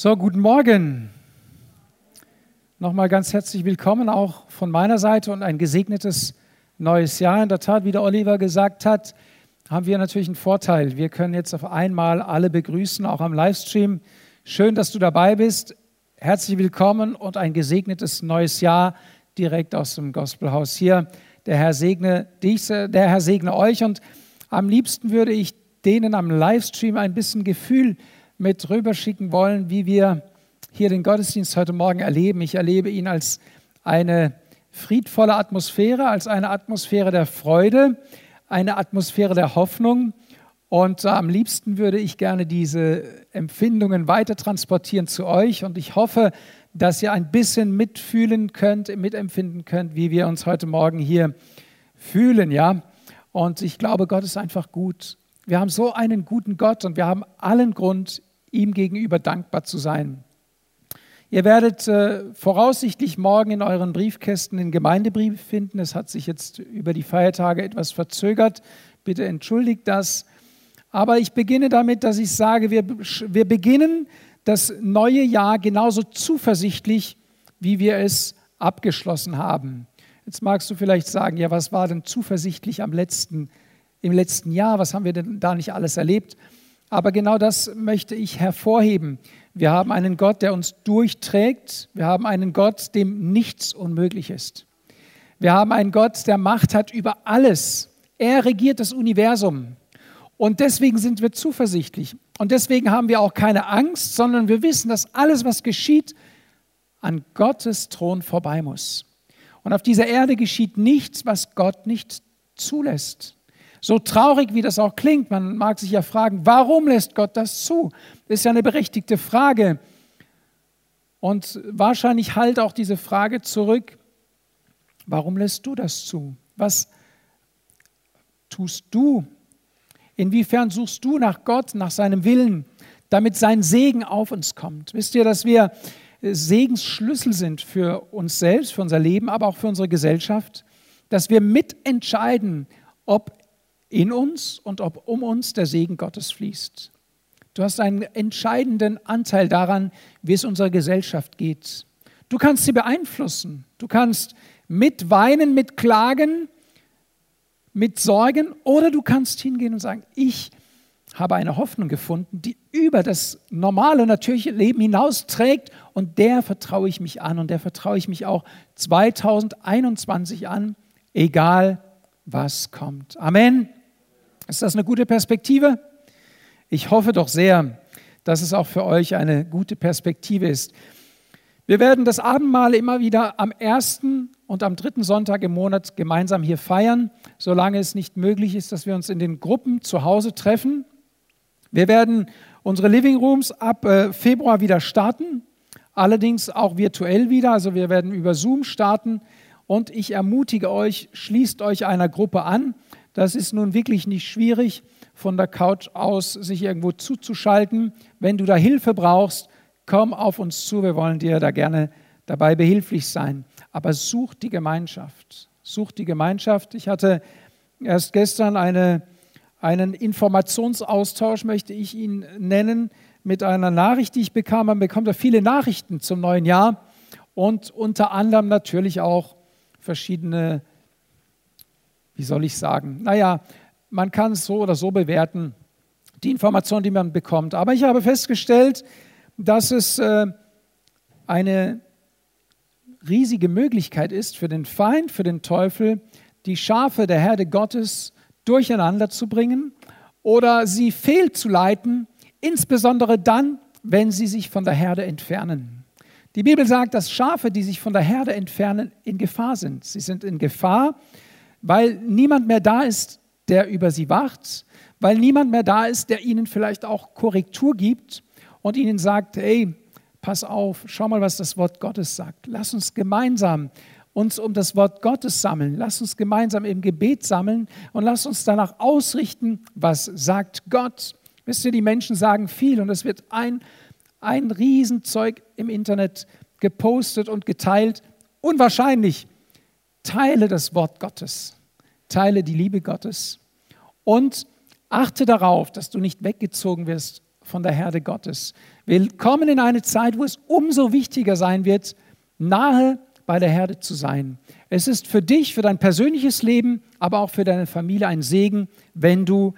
So, guten Morgen. Nochmal ganz herzlich willkommen auch von meiner Seite und ein gesegnetes neues Jahr. In der Tat, wie der Oliver gesagt hat, haben wir natürlich einen Vorteil. Wir können jetzt auf einmal alle begrüßen, auch am Livestream. Schön, dass du dabei bist. Herzlich willkommen und ein gesegnetes neues Jahr direkt aus dem Gospelhaus hier. Der Herr segne dich, der Herr segne euch und am liebsten würde ich denen am Livestream ein bisschen Gefühl mit rüberschicken wollen, wie wir hier den Gottesdienst heute Morgen erleben. Ich erlebe ihn als eine friedvolle Atmosphäre, als eine Atmosphäre der Freude, eine Atmosphäre der Hoffnung. Und am liebsten würde ich gerne diese Empfindungen weiter transportieren zu euch. Und ich hoffe, dass ihr ein bisschen mitfühlen könnt, mitempfinden könnt, wie wir uns heute Morgen hier fühlen. Ja? Und ich glaube, Gott ist einfach gut. Wir haben so einen guten Gott und wir haben allen Grund, ihm gegenüber dankbar zu sein. Ihr werdet äh, voraussichtlich morgen in euren Briefkästen den Gemeindebrief finden. Es hat sich jetzt über die Feiertage etwas verzögert. Bitte entschuldigt das. Aber ich beginne damit, dass ich sage, wir, wir beginnen das neue Jahr genauso zuversichtlich, wie wir es abgeschlossen haben. Jetzt magst du vielleicht sagen, ja, was war denn zuversichtlich am letzten, im letzten Jahr? Was haben wir denn da nicht alles erlebt? Aber genau das möchte ich hervorheben. Wir haben einen Gott, der uns durchträgt. Wir haben einen Gott, dem nichts unmöglich ist. Wir haben einen Gott, der Macht hat über alles. Er regiert das Universum. Und deswegen sind wir zuversichtlich. Und deswegen haben wir auch keine Angst, sondern wir wissen, dass alles, was geschieht, an Gottes Thron vorbei muss. Und auf dieser Erde geschieht nichts, was Gott nicht zulässt. So traurig, wie das auch klingt, man mag sich ja fragen, warum lässt Gott das zu? Das ist ja eine berechtigte Frage. Und wahrscheinlich halt auch diese Frage zurück, warum lässt du das zu? Was tust du? Inwiefern suchst du nach Gott, nach seinem Willen, damit sein Segen auf uns kommt? Wisst ihr, dass wir Segensschlüssel sind für uns selbst, für unser Leben, aber auch für unsere Gesellschaft? Dass wir mitentscheiden, ob in uns und ob um uns der Segen Gottes fließt. Du hast einen entscheidenden Anteil daran, wie es unserer Gesellschaft geht. Du kannst sie beeinflussen. Du kannst mitweinen, mitklagen, mit Sorgen oder du kannst hingehen und sagen, ich habe eine Hoffnung gefunden, die über das normale, natürliche Leben hinaus trägt und der vertraue ich mich an und der vertraue ich mich auch 2021 an, egal was kommt. Amen. Ist das eine gute Perspektive? Ich hoffe doch sehr, dass es auch für euch eine gute Perspektive ist. Wir werden das Abendmahl immer wieder am ersten und am dritten Sonntag im Monat gemeinsam hier feiern, solange es nicht möglich ist, dass wir uns in den Gruppen zu Hause treffen. Wir werden unsere Living Rooms ab äh, Februar wieder starten, allerdings auch virtuell wieder. Also wir werden über Zoom starten und ich ermutige euch, schließt euch einer Gruppe an. Das ist nun wirklich nicht schwierig, von der Couch aus sich irgendwo zuzuschalten. Wenn du da Hilfe brauchst, komm auf uns zu. Wir wollen dir da gerne dabei behilflich sein. Aber such die Gemeinschaft. Such die Gemeinschaft. Ich hatte erst gestern eine, einen Informationsaustausch, möchte ich ihn nennen, mit einer Nachricht, die ich bekam. Man bekommt ja viele Nachrichten zum neuen Jahr und unter anderem natürlich auch verschiedene wie soll ich sagen, naja, man kann es so oder so bewerten, die Information, die man bekommt. Aber ich habe festgestellt, dass es äh, eine riesige Möglichkeit ist für den Feind, für den Teufel, die Schafe der Herde Gottes durcheinander zu bringen oder sie fehlzuleiten, insbesondere dann, wenn sie sich von der Herde entfernen. Die Bibel sagt, dass Schafe, die sich von der Herde entfernen, in Gefahr sind. Sie sind in Gefahr, weil niemand mehr da ist, der über sie wacht, weil niemand mehr da ist, der ihnen vielleicht auch Korrektur gibt und ihnen sagt, hey, pass auf, schau mal, was das Wort Gottes sagt. Lass uns gemeinsam uns um das Wort Gottes sammeln. Lass uns gemeinsam im Gebet sammeln und lass uns danach ausrichten, was sagt Gott. Wisst ihr, die Menschen sagen viel und es wird ein, ein Riesenzeug im Internet gepostet und geteilt. Unwahrscheinlich teile das Wort Gottes, teile die Liebe Gottes und achte darauf, dass du nicht weggezogen wirst von der Herde Gottes. Wir kommen in eine Zeit, wo es umso wichtiger sein wird, nahe bei der Herde zu sein. Es ist für dich, für dein persönliches Leben, aber auch für deine Familie ein Segen, wenn du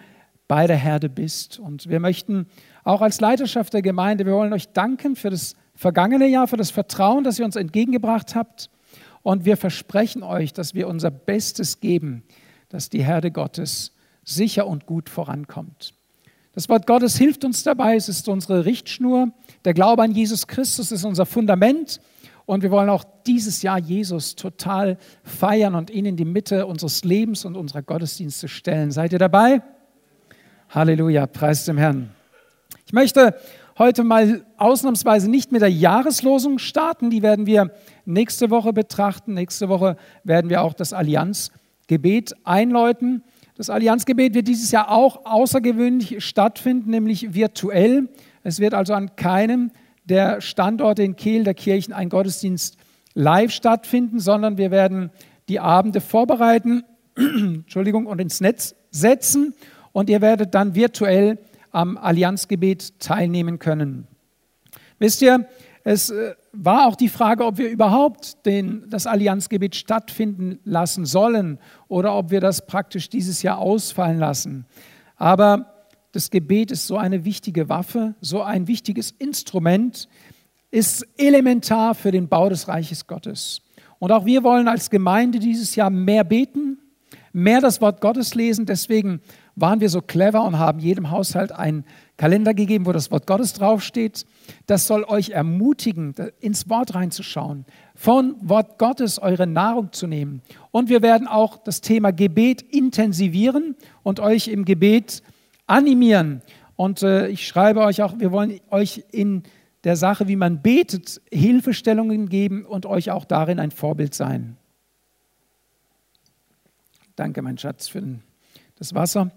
bei der Herde bist. Und wir möchten auch als Leiterschaft der Gemeinde, wir wollen euch danken für das vergangene Jahr, für das Vertrauen, das ihr uns entgegengebracht habt. Und wir versprechen euch, dass wir unser Bestes geben, dass die Herde Gottes sicher und gut vorankommt. Das Wort Gottes hilft uns dabei, es ist unsere Richtschnur. Der Glaube an Jesus Christus ist unser Fundament. Und wir wollen auch dieses Jahr Jesus total feiern und ihn in die Mitte unseres Lebens und unserer Gottesdienste stellen. Seid ihr dabei? Halleluja, preis dem Herrn. Ich möchte heute mal ausnahmsweise nicht mit der Jahreslosung starten, die werden wir nächste Woche betrachten. Nächste Woche werden wir auch das Allianzgebet einläuten. Das Allianzgebet wird dieses Jahr auch außergewöhnlich stattfinden, nämlich virtuell. Es wird also an keinem der Standorte in Kehl der Kirchen ein Gottesdienst live stattfinden, sondern wir werden die Abende vorbereiten Entschuldigung, und ins Netz setzen und ihr werdet dann virtuell am Allianzgebet teilnehmen können. Wisst ihr, es äh, war auch die Frage, ob wir überhaupt den, das Allianzgebet stattfinden lassen sollen oder ob wir das praktisch dieses Jahr ausfallen lassen. Aber das Gebet ist so eine wichtige Waffe, so ein wichtiges Instrument, ist elementar für den Bau des Reiches Gottes. Und auch wir wollen als Gemeinde dieses Jahr mehr beten, mehr das Wort Gottes lesen. Deswegen waren wir so clever und haben jedem Haushalt einen Kalender gegeben, wo das Wort Gottes draufsteht. Das soll euch ermutigen, ins Wort reinzuschauen, von Wort Gottes eure Nahrung zu nehmen. Und wir werden auch das Thema Gebet intensivieren und euch im Gebet animieren. Und äh, ich schreibe euch auch, wir wollen euch in der Sache, wie man betet, Hilfestellungen geben und euch auch darin ein Vorbild sein. Danke, mein Schatz, für das Wasser.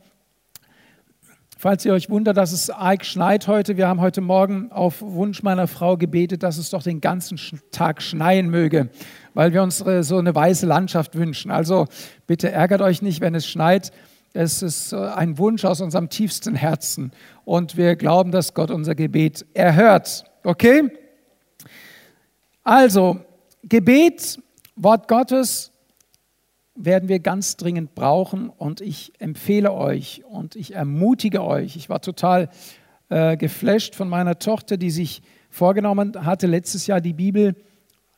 Falls ihr euch wundert, dass es arg schneit heute, wir haben heute Morgen auf Wunsch meiner Frau gebetet, dass es doch den ganzen Tag schneien möge, weil wir uns äh, so eine weiße Landschaft wünschen. Also bitte ärgert euch nicht, wenn es schneit. Es ist äh, ein Wunsch aus unserem tiefsten Herzen und wir glauben, dass Gott unser Gebet erhört. Okay? Also, Gebet, Wort Gottes werden wir ganz dringend brauchen und ich empfehle euch und ich ermutige euch. Ich war total äh, geflasht von meiner Tochter, die sich vorgenommen hatte, letztes Jahr die Bibel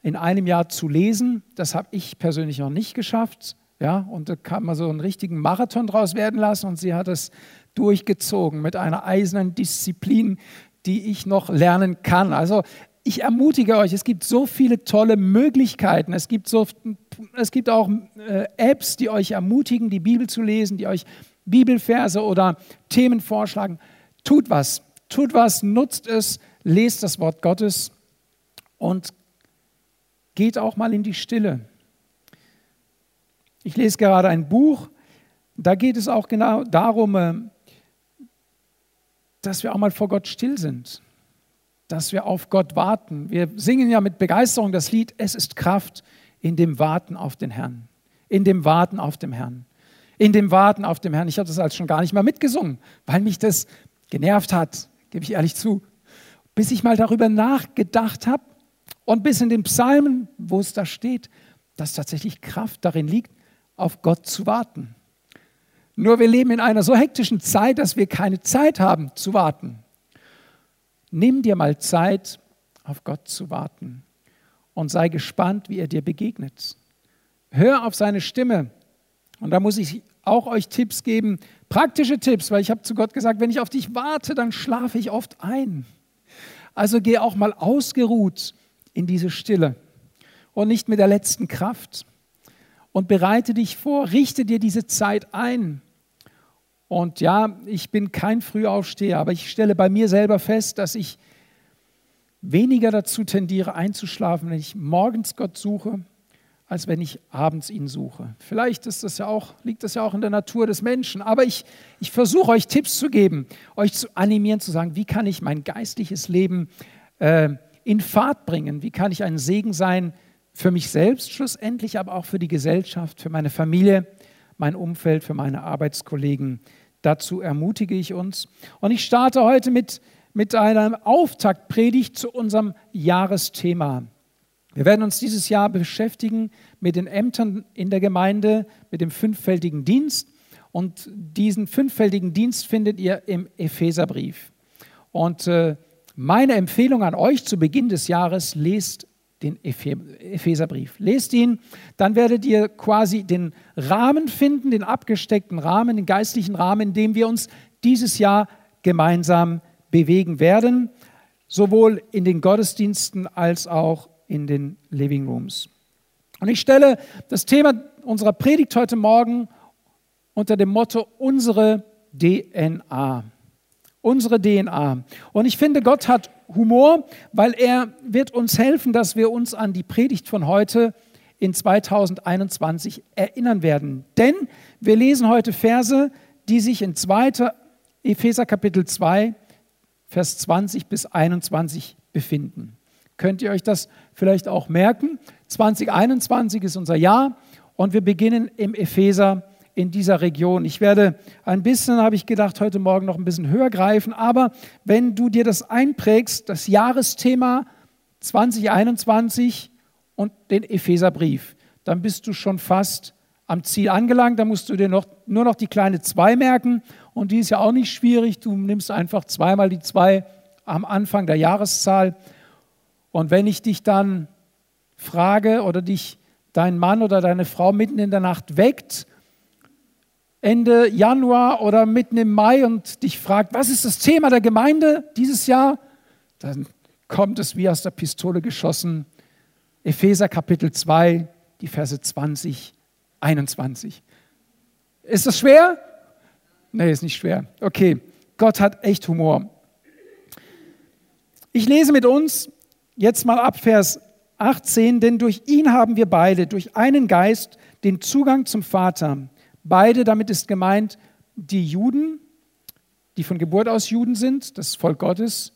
in einem Jahr zu lesen. Das habe ich persönlich noch nicht geschafft. Ja, und da kann man so einen richtigen Marathon draus werden lassen und sie hat es durchgezogen mit einer eisernen Disziplin, die ich noch lernen kann. Also ich ermutige euch, es gibt so viele tolle Möglichkeiten. Es gibt, so, es gibt auch äh, Apps, die euch ermutigen, die Bibel zu lesen, die euch Bibelverse oder Themen vorschlagen. Tut was, tut was, nutzt es, lest das Wort Gottes und geht auch mal in die Stille. Ich lese gerade ein Buch, da geht es auch genau darum, äh, dass wir auch mal vor Gott still sind, dass wir auf Gott warten. Wir singen ja mit Begeisterung das Lied, es ist Kraft in dem Warten auf den Herrn, in dem Warten auf den Herrn, in dem Warten auf den Herrn. Ich habe das als schon gar nicht mal mitgesungen, weil mich das genervt hat, gebe ich ehrlich zu, bis ich mal darüber nachgedacht habe und bis in den Psalmen, wo es da steht, dass tatsächlich Kraft darin liegt, auf Gott zu warten. Nur wir leben in einer so hektischen Zeit, dass wir keine Zeit haben zu warten. Nimm dir mal Zeit, auf Gott zu warten und sei gespannt, wie er dir begegnet. Hör auf seine Stimme. Und da muss ich auch euch Tipps geben, praktische Tipps, weil ich habe zu Gott gesagt, wenn ich auf dich warte, dann schlafe ich oft ein. Also geh auch mal ausgeruht in diese Stille und nicht mit der letzten Kraft und bereite dich vor, richte dir diese Zeit ein. Und ja, ich bin kein Frühaufsteher, aber ich stelle bei mir selber fest, dass ich weniger dazu tendiere einzuschlafen, wenn ich morgens Gott suche, als wenn ich abends ihn suche. Vielleicht ist das ja auch, liegt das ja auch in der Natur des Menschen, aber ich, ich versuche euch Tipps zu geben, euch zu animieren, zu sagen, wie kann ich mein geistliches Leben äh, in Fahrt bringen, wie kann ich ein Segen sein für mich selbst schlussendlich, aber auch für die Gesellschaft, für meine Familie, mein Umfeld, für meine Arbeitskollegen. Dazu ermutige ich uns. Und ich starte heute mit, mit einer Auftaktpredigt zu unserem Jahresthema. Wir werden uns dieses Jahr beschäftigen mit den Ämtern in der Gemeinde, mit dem fünffältigen Dienst. Und diesen fünffältigen Dienst findet ihr im Epheserbrief. Und äh, meine Empfehlung an euch zu Beginn des Jahres, lest den Epheserbrief. Lest ihn, dann werdet ihr quasi den Rahmen finden, den abgesteckten Rahmen, den geistlichen Rahmen, in dem wir uns dieses Jahr gemeinsam bewegen werden, sowohl in den Gottesdiensten als auch in den Living Rooms. Und ich stelle das Thema unserer Predigt heute Morgen unter dem Motto unsere DNA. Unsere DNA. Und ich finde, Gott hat Humor, weil er wird uns helfen, dass wir uns an die Predigt von heute in 2021 erinnern werden. Denn wir lesen heute Verse, die sich in 2. Epheser Kapitel 2, Vers 20 bis 21 befinden. Könnt ihr euch das vielleicht auch merken? 2021 ist unser Jahr und wir beginnen im Epheser in dieser Region. Ich werde ein bisschen, habe ich gedacht, heute Morgen noch ein bisschen höher greifen, aber wenn du dir das einprägst, das Jahresthema 2021 und den Epheserbrief, dann bist du schon fast am Ziel angelangt. Da musst du dir noch, nur noch die kleine 2 merken und die ist ja auch nicht schwierig. Du nimmst einfach zweimal die 2 am Anfang der Jahreszahl. Und wenn ich dich dann frage oder dich dein Mann oder deine Frau mitten in der Nacht weckt, Ende Januar oder mitten im Mai und dich fragt, was ist das Thema der Gemeinde dieses Jahr, dann kommt es wie aus der Pistole geschossen. Epheser Kapitel 2, die Verse 20, 21. Ist das schwer? Nee, ist nicht schwer. Okay, Gott hat echt Humor. Ich lese mit uns jetzt mal ab Vers 18, denn durch ihn haben wir beide, durch einen Geist, den Zugang zum Vater. Beide, damit ist gemeint, die Juden, die von Geburt aus Juden sind, das Volk Gottes,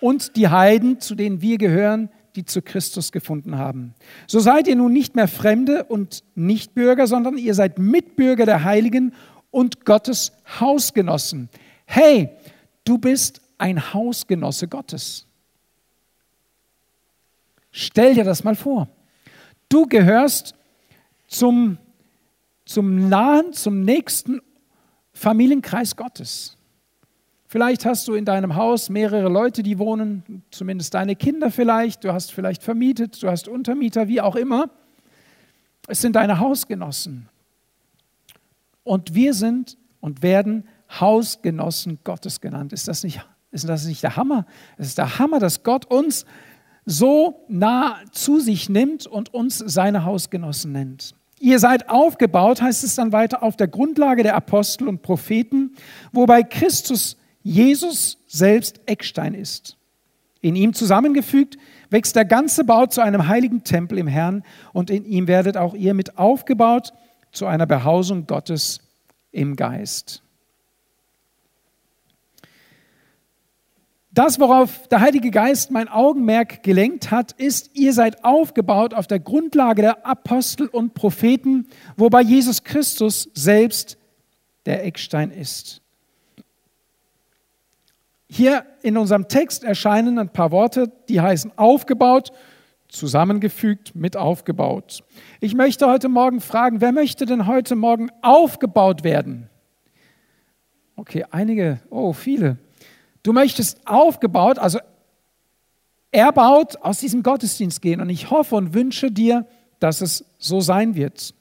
und die Heiden, zu denen wir gehören, die zu Christus gefunden haben. So seid ihr nun nicht mehr Fremde und Nichtbürger, sondern ihr seid Mitbürger der Heiligen und Gottes Hausgenossen. Hey, du bist ein Hausgenosse Gottes. Stell dir das mal vor. Du gehörst zum, zum nahen, zum nächsten Familienkreis Gottes. Vielleicht hast du in deinem Haus mehrere Leute, die wohnen, zumindest deine Kinder vielleicht, du hast vielleicht vermietet, du hast Untermieter, wie auch immer. Es sind deine Hausgenossen. Und wir sind und werden Hausgenossen Gottes genannt. Ist das nicht, ist das nicht der Hammer? Es ist der Hammer, dass Gott uns so nah zu sich nimmt und uns seine Hausgenossen nennt. Ihr seid aufgebaut, heißt es dann weiter, auf der Grundlage der Apostel und Propheten, wobei Christus Jesus selbst Eckstein ist. In ihm zusammengefügt wächst der ganze Bau zu einem heiligen Tempel im Herrn und in ihm werdet auch ihr mit aufgebaut zu einer Behausung Gottes im Geist. Das, worauf der Heilige Geist mein Augenmerk gelenkt hat, ist, ihr seid aufgebaut auf der Grundlage der Apostel und Propheten, wobei Jesus Christus selbst der Eckstein ist. Hier in unserem Text erscheinen ein paar Worte, die heißen aufgebaut, zusammengefügt mit aufgebaut. Ich möchte heute Morgen fragen, wer möchte denn heute Morgen aufgebaut werden? Okay, einige, oh, viele. Du möchtest aufgebaut, also erbaut aus diesem Gottesdienst gehen. Und ich hoffe und wünsche dir, dass es so sein wird.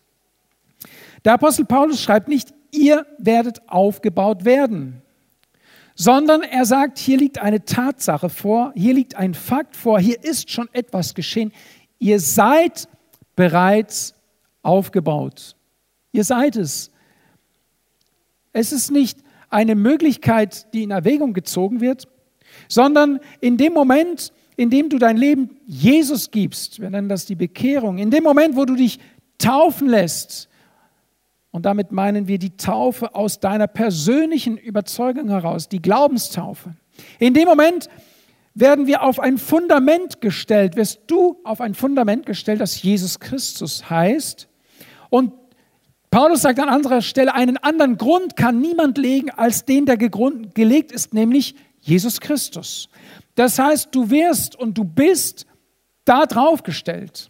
Der Apostel Paulus schreibt nicht, ihr werdet aufgebaut werden, sondern er sagt, hier liegt eine Tatsache vor, hier liegt ein Fakt vor, hier ist schon etwas geschehen. Ihr seid bereits aufgebaut. Ihr seid es. Es ist nicht eine Möglichkeit, die in Erwägung gezogen wird, sondern in dem Moment, in dem du dein Leben Jesus gibst, wir nennen das die Bekehrung, in dem Moment, wo du dich taufen lässt, und damit meinen wir die Taufe aus deiner persönlichen Überzeugung heraus, die Glaubenstaufe. In dem Moment werden wir auf ein Fundament gestellt, wirst du auf ein Fundament gestellt, das Jesus Christus heißt. Und Paulus sagt an anderer Stelle, einen anderen Grund kann niemand legen als den, der gelegt ist, nämlich Jesus Christus. Das heißt, du wirst und du bist da drauf gestellt.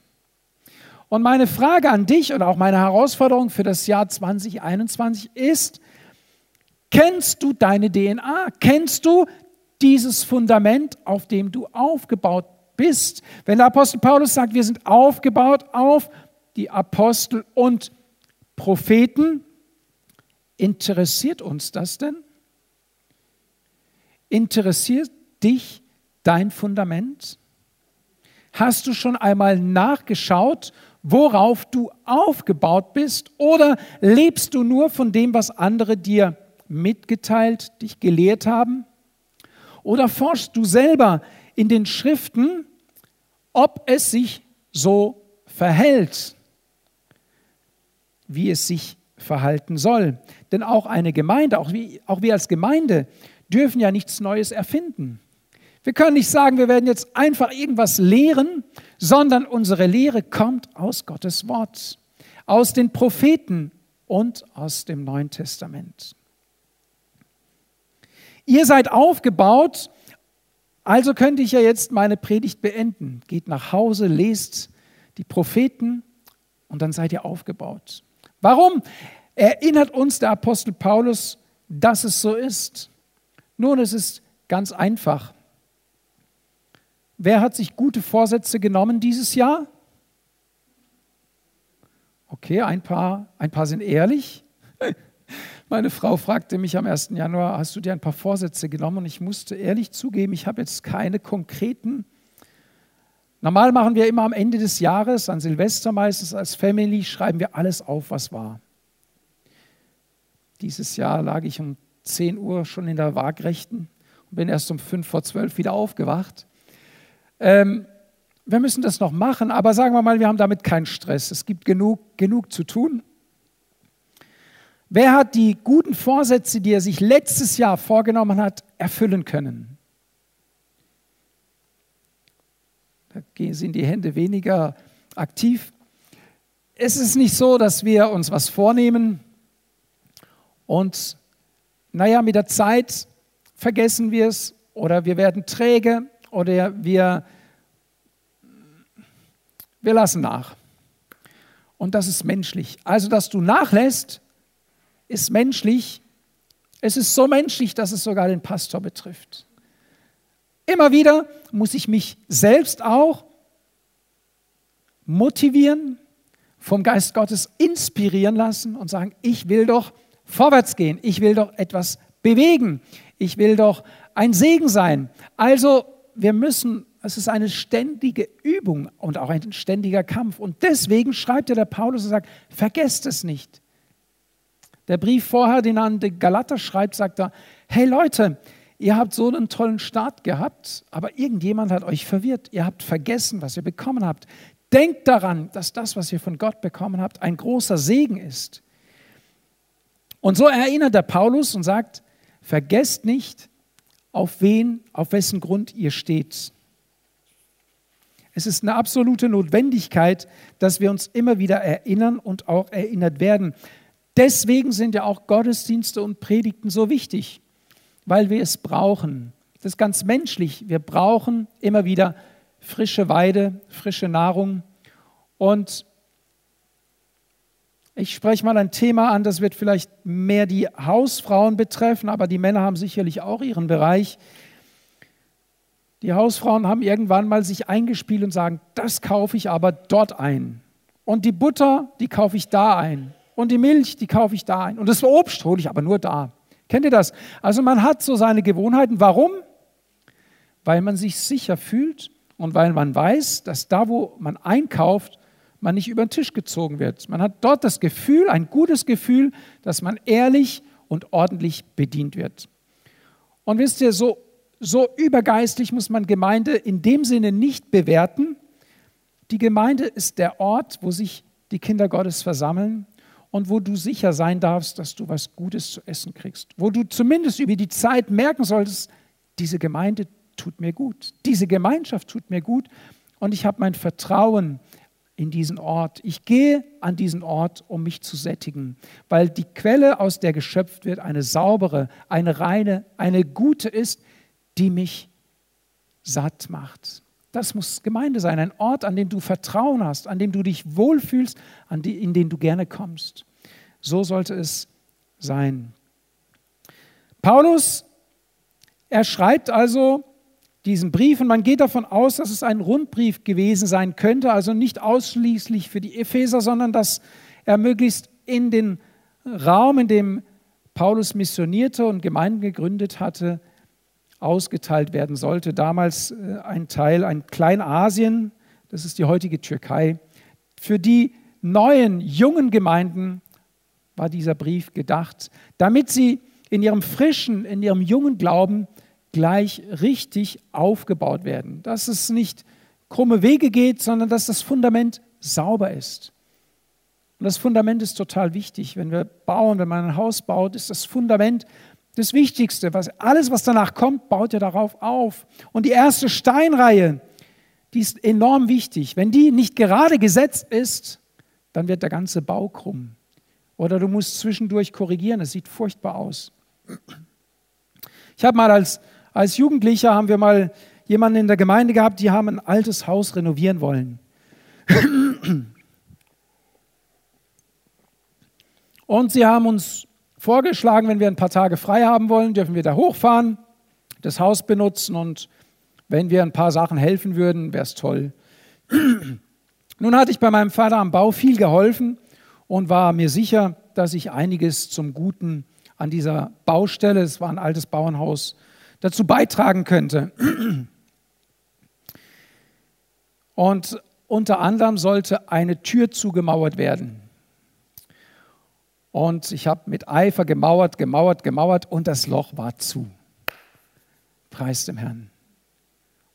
Und meine Frage an dich und auch meine Herausforderung für das Jahr 2021 ist, kennst du deine DNA? Kennst du dieses Fundament, auf dem du aufgebaut bist? Wenn der Apostel Paulus sagt, wir sind aufgebaut auf die Apostel und Propheten, interessiert uns das denn? Interessiert dich dein Fundament? Hast du schon einmal nachgeschaut, worauf du aufgebaut bist? Oder lebst du nur von dem, was andere dir mitgeteilt, dich gelehrt haben? Oder forschst du selber in den Schriften, ob es sich so verhält, wie es sich verhalten soll? Denn auch eine Gemeinde, auch, wie, auch wir als Gemeinde, dürfen ja nichts Neues erfinden. Wir können nicht sagen, wir werden jetzt einfach irgendwas lehren, sondern unsere Lehre kommt aus Gottes Wort, aus den Propheten und aus dem Neuen Testament. Ihr seid aufgebaut, also könnte ich ja jetzt meine Predigt beenden. Geht nach Hause, lest die Propheten und dann seid ihr aufgebaut. Warum erinnert uns der Apostel Paulus, dass es so ist? Nun, es ist ganz einfach. Wer hat sich gute Vorsätze genommen dieses Jahr? Okay, ein paar, ein paar sind ehrlich. Meine Frau fragte mich am 1. Januar, hast du dir ein paar Vorsätze genommen? Und ich musste ehrlich zugeben, ich habe jetzt keine konkreten. Normal machen wir immer am Ende des Jahres, an Silvester meistens als Family, schreiben wir alles auf, was war. Dieses Jahr lag ich um 10 Uhr schon in der Waagrechten und bin erst um 5 vor 12 wieder aufgewacht. Ähm, wir müssen das noch machen, aber sagen wir mal, wir haben damit keinen Stress. Es gibt genug, genug zu tun. Wer hat die guten Vorsätze, die er sich letztes Jahr vorgenommen hat, erfüllen können? Da sind die Hände weniger aktiv. Es ist nicht so, dass wir uns was vornehmen und, naja, mit der Zeit vergessen wir es oder wir werden träge oder wir, wir lassen nach. Und das ist menschlich. Also, dass du nachlässt, ist menschlich. Es ist so menschlich, dass es sogar den Pastor betrifft. Immer wieder muss ich mich selbst auch motivieren, vom Geist Gottes inspirieren lassen und sagen, ich will doch vorwärts gehen, ich will doch etwas bewegen, ich will doch ein Segen sein. Also wir müssen, es ist eine ständige Übung und auch ein ständiger Kampf. Und deswegen schreibt ja der Paulus und sagt, vergesst es nicht. Der Brief vorher, den er an die Galater schreibt, sagt er, hey Leute, ihr habt so einen tollen Start gehabt, aber irgendjemand hat euch verwirrt. Ihr habt vergessen, was ihr bekommen habt. Denkt daran, dass das, was ihr von Gott bekommen habt, ein großer Segen ist. Und so erinnert der Paulus und sagt, vergesst nicht, auf wen, auf wessen Grund ihr steht. Es ist eine absolute Notwendigkeit, dass wir uns immer wieder erinnern und auch erinnert werden. Deswegen sind ja auch Gottesdienste und Predigten so wichtig, weil wir es brauchen. Das ist ganz menschlich. Wir brauchen immer wieder frische Weide, frische Nahrung. Und ich spreche mal ein Thema an, das wird vielleicht mehr die Hausfrauen betreffen, aber die Männer haben sicherlich auch ihren Bereich. Die Hausfrauen haben irgendwann mal sich eingespielt und sagen, das kaufe ich aber dort ein. Und die Butter, die kaufe ich da ein. Und die Milch, die kaufe ich da ein. Und das Obst hole ich aber nur da. Kennt ihr das? Also man hat so seine Gewohnheiten. Warum? Weil man sich sicher fühlt und weil man weiß, dass da, wo man einkauft, man nicht über den Tisch gezogen wird. Man hat dort das Gefühl, ein gutes Gefühl, dass man ehrlich und ordentlich bedient wird. Und wisst ihr, so, so übergeistlich muss man Gemeinde in dem Sinne nicht bewerten. Die Gemeinde ist der Ort, wo sich die Kinder Gottes versammeln und wo du sicher sein darfst, dass du was Gutes zu essen kriegst. Wo du zumindest über die Zeit merken solltest, diese Gemeinde tut mir gut, diese Gemeinschaft tut mir gut und ich habe mein Vertrauen in diesen Ort. Ich gehe an diesen Ort, um mich zu sättigen, weil die Quelle, aus der geschöpft wird, eine saubere, eine reine, eine gute ist, die mich satt macht. Das muss Gemeinde sein, ein Ort, an dem du Vertrauen hast, an dem du dich wohlfühlst, an die, in den du gerne kommst. So sollte es sein. Paulus, er schreibt also diesen Brief und man geht davon aus, dass es ein Rundbrief gewesen sein könnte, also nicht ausschließlich für die Epheser, sondern dass er möglichst in den Raum, in dem Paulus missionierte und Gemeinden gegründet hatte, ausgeteilt werden sollte. Damals äh, ein Teil, ein Kleinasien, das ist die heutige Türkei. Für die neuen, jungen Gemeinden war dieser Brief gedacht, damit sie in ihrem frischen, in ihrem jungen Glauben gleich richtig aufgebaut werden. Dass es nicht krumme Wege geht, sondern dass das Fundament sauber ist. Und das Fundament ist total wichtig. Wenn wir bauen, wenn man ein Haus baut, ist das Fundament das Wichtigste. Was, alles, was danach kommt, baut ja darauf auf. Und die erste Steinreihe, die ist enorm wichtig. Wenn die nicht gerade gesetzt ist, dann wird der ganze Bau krumm. Oder du musst zwischendurch korrigieren, es sieht furchtbar aus. Ich habe mal als, als Jugendlicher, haben wir mal jemanden in der Gemeinde gehabt, die haben ein altes Haus renovieren wollen. Und sie haben uns vorgeschlagen, wenn wir ein paar Tage frei haben wollen, dürfen wir da hochfahren, das Haus benutzen und wenn wir ein paar Sachen helfen würden, wäre es toll. Nun hatte ich bei meinem Vater am Bau viel geholfen und war mir sicher, dass ich einiges zum Guten an dieser Baustelle, es war ein altes Bauernhaus, dazu beitragen könnte. Und unter anderem sollte eine Tür zugemauert werden. Und ich habe mit Eifer gemauert, gemauert, gemauert und das Loch war zu. Preis dem Herrn.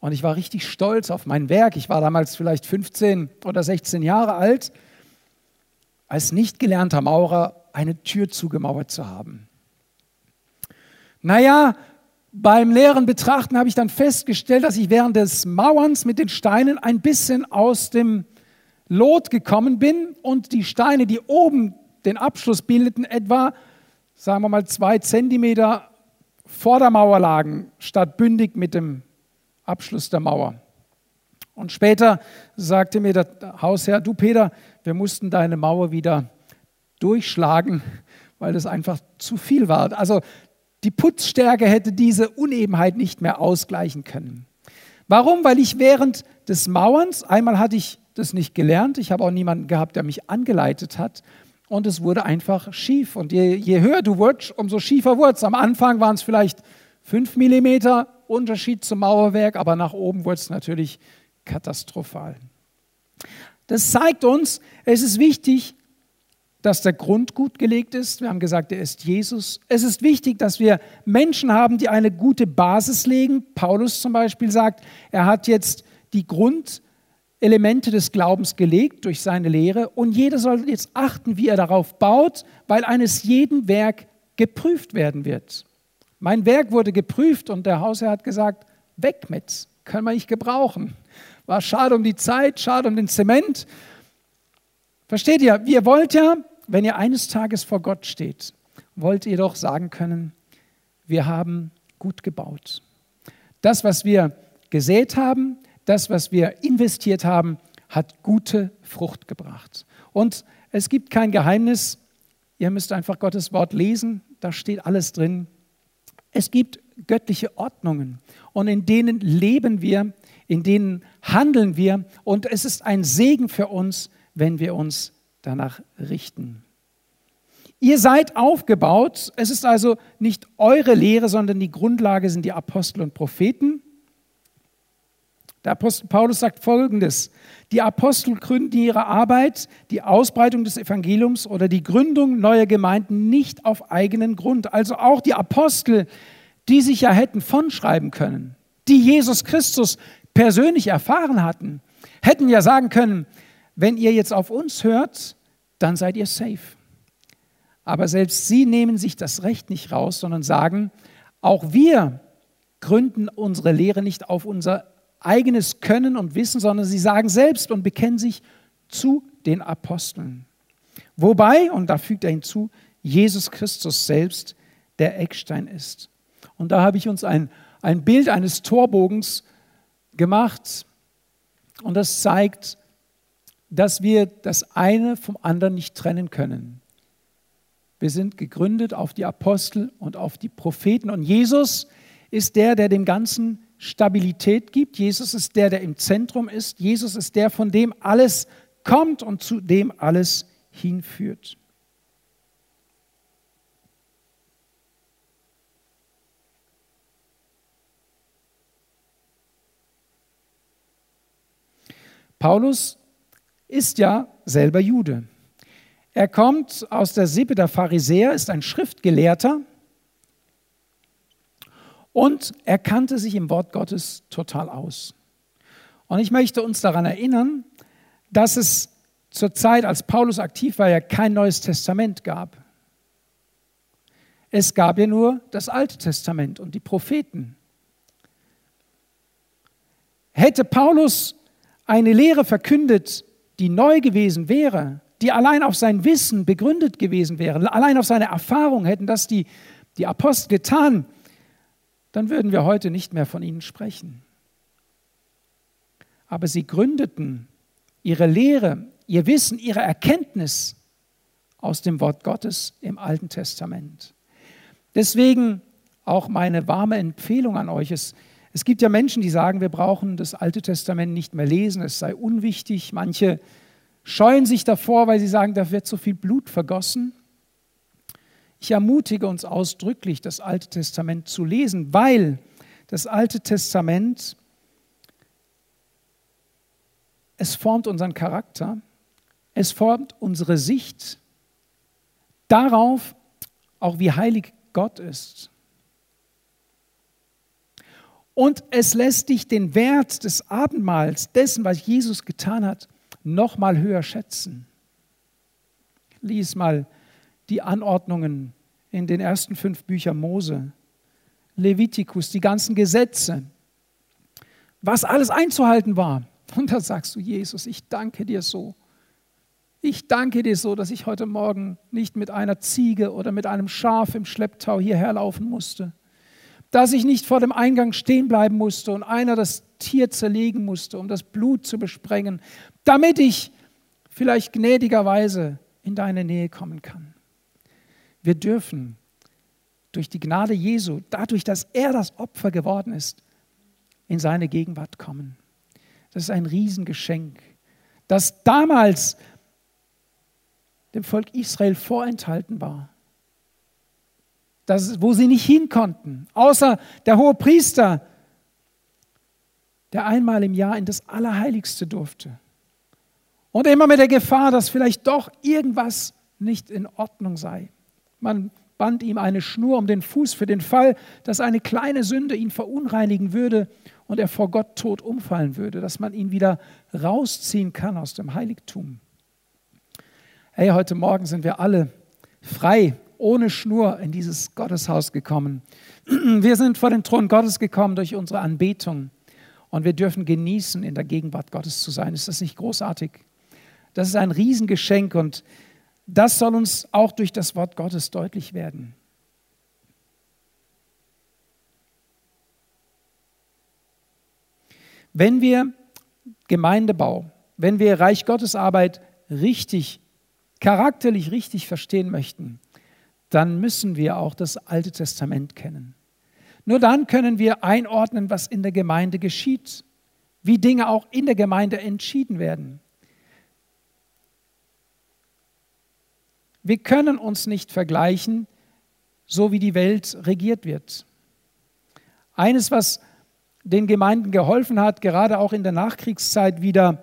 Und ich war richtig stolz auf mein Werk. Ich war damals vielleicht 15 oder 16 Jahre alt, als nicht gelernter Maurer eine Tür zugemauert zu haben. Naja, beim leeren Betrachten habe ich dann festgestellt, dass ich während des Mauerns mit den Steinen ein bisschen aus dem Lot gekommen bin und die Steine, die oben den Abschluss bildeten, etwa, sagen wir mal, zwei Zentimeter vor der Mauer lagen, statt bündig mit dem Abschluss der Mauer. Und später sagte mir der Hausherr, du Peter, wir mussten deine Mauer wieder durchschlagen, weil das einfach zu viel war. Also die Putzstärke hätte diese Unebenheit nicht mehr ausgleichen können. Warum? Weil ich während des Mauerns, einmal hatte ich das nicht gelernt, ich habe auch niemanden gehabt, der mich angeleitet hat, und es wurde einfach schief. Und je, je höher du wurdest, umso schiefer wurde es. Am Anfang waren es vielleicht fünf Millimeter Unterschied zum Mauerwerk, aber nach oben wurde es natürlich katastrophal. Das zeigt uns, es ist wichtig, dass der Grund gut gelegt ist. Wir haben gesagt, er ist Jesus. Es ist wichtig, dass wir Menschen haben, die eine gute Basis legen. Paulus zum Beispiel sagt, er hat jetzt die Grund, Elemente des Glaubens gelegt durch seine Lehre und jeder soll jetzt achten, wie er darauf baut, weil eines jeden Werk geprüft werden wird. Mein Werk wurde geprüft und der Hausherr hat gesagt, weg mit, können wir nicht gebrauchen. War schade um die Zeit, schade um den Zement. Versteht ihr, ihr wollt ja, wenn ihr eines Tages vor Gott steht, wollt ihr doch sagen können, wir haben gut gebaut. Das, was wir gesät haben, das, was wir investiert haben, hat gute Frucht gebracht. Und es gibt kein Geheimnis, ihr müsst einfach Gottes Wort lesen, da steht alles drin. Es gibt göttliche Ordnungen und in denen leben wir, in denen handeln wir und es ist ein Segen für uns, wenn wir uns danach richten. Ihr seid aufgebaut, es ist also nicht eure Lehre, sondern die Grundlage sind die Apostel und Propheten. Der Apostel Paulus sagt Folgendes. Die Apostel gründen ihre Arbeit, die Ausbreitung des Evangeliums oder die Gründung neuer Gemeinden nicht auf eigenen Grund. Also auch die Apostel, die sich ja hätten vonschreiben können, die Jesus Christus persönlich erfahren hatten, hätten ja sagen können, wenn ihr jetzt auf uns hört, dann seid ihr safe. Aber selbst sie nehmen sich das Recht nicht raus, sondern sagen, auch wir gründen unsere Lehre nicht auf unser eigenes Können und Wissen, sondern sie sagen selbst und bekennen sich zu den Aposteln. Wobei, und da fügt er hinzu, Jesus Christus selbst der Eckstein ist. Und da habe ich uns ein, ein Bild eines Torbogens gemacht und das zeigt, dass wir das eine vom anderen nicht trennen können. Wir sind gegründet auf die Apostel und auf die Propheten und Jesus ist der, der dem Ganzen Stabilität gibt. Jesus ist der, der im Zentrum ist. Jesus ist der, von dem alles kommt und zu dem alles hinführt. Paulus ist ja selber Jude. Er kommt aus der Sippe der Pharisäer, ist ein Schriftgelehrter und er kannte sich im Wort Gottes total aus. Und ich möchte uns daran erinnern, dass es zur Zeit, als Paulus aktiv war, ja kein neues Testament gab. Es gab ja nur das Alte Testament und die Propheten. Hätte Paulus eine Lehre verkündet, die neu gewesen wäre, die allein auf sein Wissen begründet gewesen wäre, allein auf seine Erfahrung hätten das die, die Apostel getan, dann würden wir heute nicht mehr von ihnen sprechen. Aber sie gründeten ihre Lehre, ihr Wissen, ihre Erkenntnis aus dem Wort Gottes im Alten Testament. Deswegen auch meine warme Empfehlung an euch. Es, es gibt ja Menschen, die sagen, wir brauchen das Alte Testament nicht mehr lesen, es sei unwichtig. Manche scheuen sich davor, weil sie sagen, da wird so viel Blut vergossen. Ich ermutige uns ausdrücklich, das Alte Testament zu lesen, weil das Alte Testament, es formt unseren Charakter, es formt unsere Sicht darauf, auch wie heilig Gott ist. Und es lässt dich den Wert des Abendmahls, dessen, was Jesus getan hat, noch mal höher schätzen. Lies mal die Anordnungen in den ersten fünf Büchern Mose, Levitikus, die ganzen Gesetze, was alles einzuhalten war. Und da sagst du, Jesus, ich danke dir so. Ich danke dir so, dass ich heute Morgen nicht mit einer Ziege oder mit einem Schaf im Schlepptau hierher laufen musste dass ich nicht vor dem Eingang stehen bleiben musste und einer das Tier zerlegen musste, um das Blut zu besprengen, damit ich vielleicht gnädigerweise in deine Nähe kommen kann. Wir dürfen durch die Gnade Jesu, dadurch, dass er das Opfer geworden ist, in seine Gegenwart kommen. Das ist ein Riesengeschenk, das damals dem Volk Israel vorenthalten war das, wo sie nicht hin konnten, außer der hohe Priester, der einmal im Jahr in das Allerheiligste durfte. Und immer mit der Gefahr, dass vielleicht doch irgendwas nicht in Ordnung sei. Man band ihm eine Schnur um den Fuß für den Fall, dass eine kleine Sünde ihn verunreinigen würde und er vor Gott tot umfallen würde, dass man ihn wieder rausziehen kann aus dem Heiligtum. Hey, heute Morgen sind wir alle frei ohne Schnur in dieses Gotteshaus gekommen. Wir sind vor den Thron Gottes gekommen durch unsere Anbetung und wir dürfen genießen, in der Gegenwart Gottes zu sein. Ist das nicht großartig? Das ist ein Riesengeschenk und das soll uns auch durch das Wort Gottes deutlich werden. Wenn wir Gemeindebau, wenn wir Reich Gottes Arbeit richtig, charakterlich richtig verstehen möchten, dann müssen wir auch das Alte Testament kennen. Nur dann können wir einordnen, was in der Gemeinde geschieht, wie Dinge auch in der Gemeinde entschieden werden. Wir können uns nicht vergleichen, so wie die Welt regiert wird. Eines, was den Gemeinden geholfen hat, gerade auch in der Nachkriegszeit wieder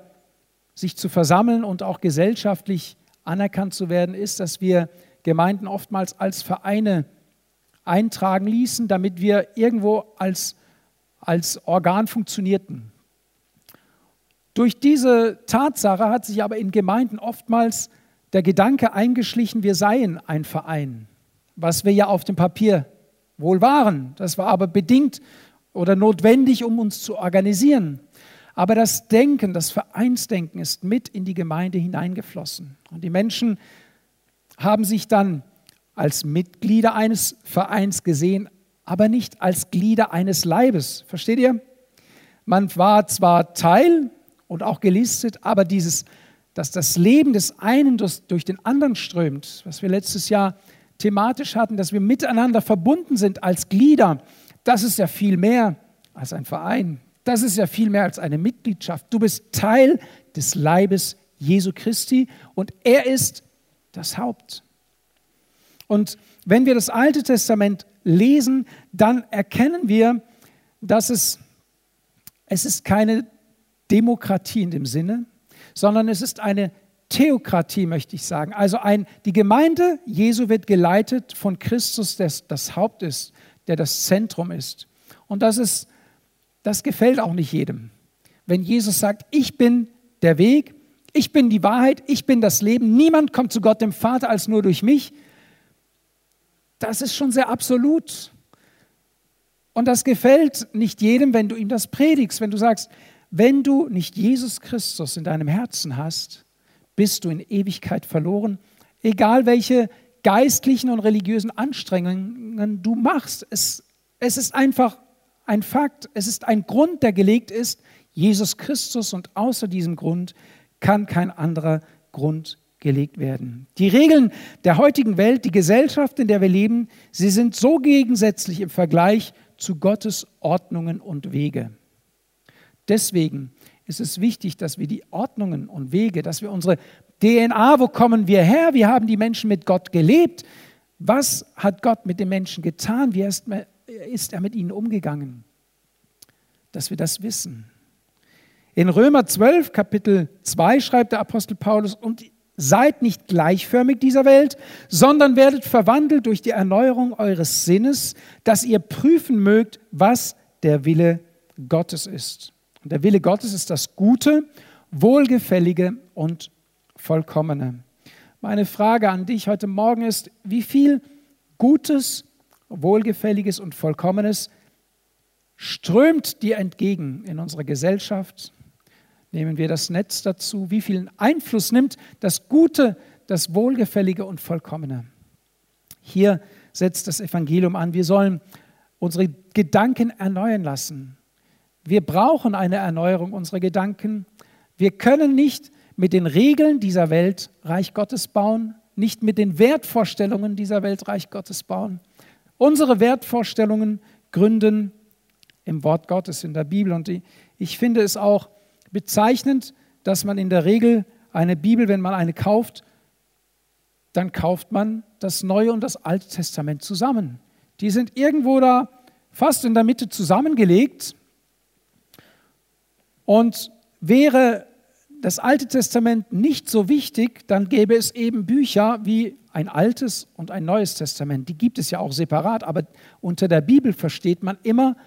sich zu versammeln und auch gesellschaftlich anerkannt zu werden, ist, dass wir Gemeinden oftmals als Vereine eintragen ließen, damit wir irgendwo als, als Organ funktionierten. Durch diese Tatsache hat sich aber in Gemeinden oftmals der Gedanke eingeschlichen, wir seien ein Verein, was wir ja auf dem Papier wohl waren. Das war aber bedingt oder notwendig, um uns zu organisieren. Aber das Denken, das Vereinsdenken ist mit in die Gemeinde hineingeflossen. Und die Menschen haben sich dann als Mitglieder eines Vereins gesehen, aber nicht als Glieder eines Leibes. Versteht ihr? Man war zwar Teil und auch gelistet, aber dieses, dass das Leben des einen durch, den anderen strömt, was wir letztes Jahr thematisch hatten, dass wir miteinander verbunden sind als Glieder, das ist ja viel mehr als ein Verein. Das ist ja viel mehr als eine Mitgliedschaft. Du bist Teil des Leibes Jesu Christi und er ist das Haupt. Und wenn wir das Alte Testament lesen, dann erkennen wir, dass es, es ist keine Demokratie in dem Sinne, sondern es ist eine Theokratie, möchte ich sagen. Also ein, die Gemeinde Jesu wird geleitet von Christus, der das Haupt ist, der das Zentrum ist. Und das ist, das gefällt auch nicht jedem. Wenn Jesus sagt, ich bin der Weg, ich bin die Wahrheit, ich bin das Leben, niemand kommt zu Gott dem Vater als nur durch mich, das ist schon sehr absolut. Und das gefällt nicht jedem, wenn du ihm das predigst, wenn du sagst, wenn du nicht Jesus Christus in deinem Herzen hast, bist du in Ewigkeit verloren, egal welche geistlichen und religiösen Anstrengungen du machst. Es, es ist einfach ein Fakt, es ist ein Grund, der gelegt ist, Jesus Christus und außer diesem Grund kann kein anderer Grund gelegt werden. Die Regeln der heutigen Welt, die Gesellschaft, in der wir leben, sie sind so gegensätzlich im Vergleich zu Gottes Ordnungen und Wege. Deswegen ist es wichtig, dass wir die Ordnungen und Wege, dass wir unsere DNA, wo kommen wir her? Wie haben die Menschen mit Gott gelebt? Was hat Gott mit den Menschen getan? Wie ist er mit ihnen umgegangen? Dass wir das wissen. In Römer 12, Kapitel 2 schreibt der Apostel Paulus, und seid nicht gleichförmig dieser Welt, sondern werdet verwandelt durch die Erneuerung eures Sinnes, dass ihr prüfen mögt, was der Wille Gottes ist. Und der Wille Gottes ist das Gute, Wohlgefällige und Vollkommene. Meine Frage an dich heute Morgen ist, wie viel Gutes, Wohlgefälliges und Vollkommenes strömt dir entgegen in unserer Gesellschaft, Nehmen wir das Netz dazu, wie viel Einfluss nimmt das Gute, das Wohlgefällige und Vollkommene. Hier setzt das Evangelium an. Wir sollen unsere Gedanken erneuern lassen. Wir brauchen eine Erneuerung unserer Gedanken. Wir können nicht mit den Regeln dieser Welt Reich Gottes bauen, nicht mit den Wertvorstellungen dieser Welt Reich Gottes bauen. Unsere Wertvorstellungen gründen im Wort Gottes, in der Bibel. Und ich finde es auch bezeichnend, dass man in der Regel eine Bibel, wenn man eine kauft, dann kauft man das Neue und das Alte Testament zusammen. Die sind irgendwo da fast in der Mitte zusammengelegt. Und wäre das Alte Testament nicht so wichtig, dann gäbe es eben Bücher wie ein Altes und ein Neues Testament. Die gibt es ja auch separat, aber unter der Bibel versteht man immer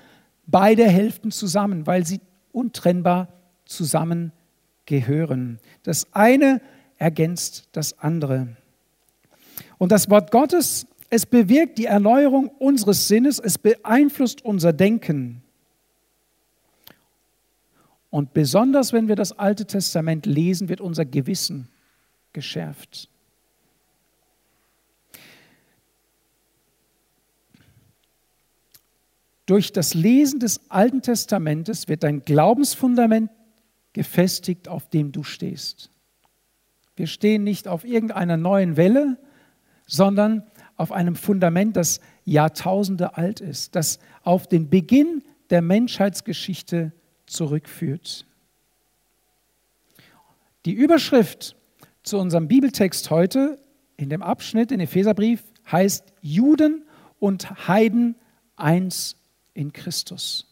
beide Hälften zusammen, weil sie untrennbar zusammengehören. Das eine ergänzt das andere. Und das Wort Gottes, es bewirkt die Erneuerung unseres Sinnes, es beeinflusst unser Denken. Und besonders wenn wir das Alte Testament lesen, wird unser Gewissen geschärft. Durch das Lesen des Alten Testamentes wird dein Glaubensfundament gefestigt, auf dem du stehst. Wir stehen nicht auf irgendeiner neuen Welle, sondern auf einem Fundament, das Jahrtausende alt ist, das auf den Beginn der Menschheitsgeschichte zurückführt. Die Überschrift zu unserem Bibeltext heute in dem Abschnitt in Epheserbrief heißt Juden und Heiden eins in Christus.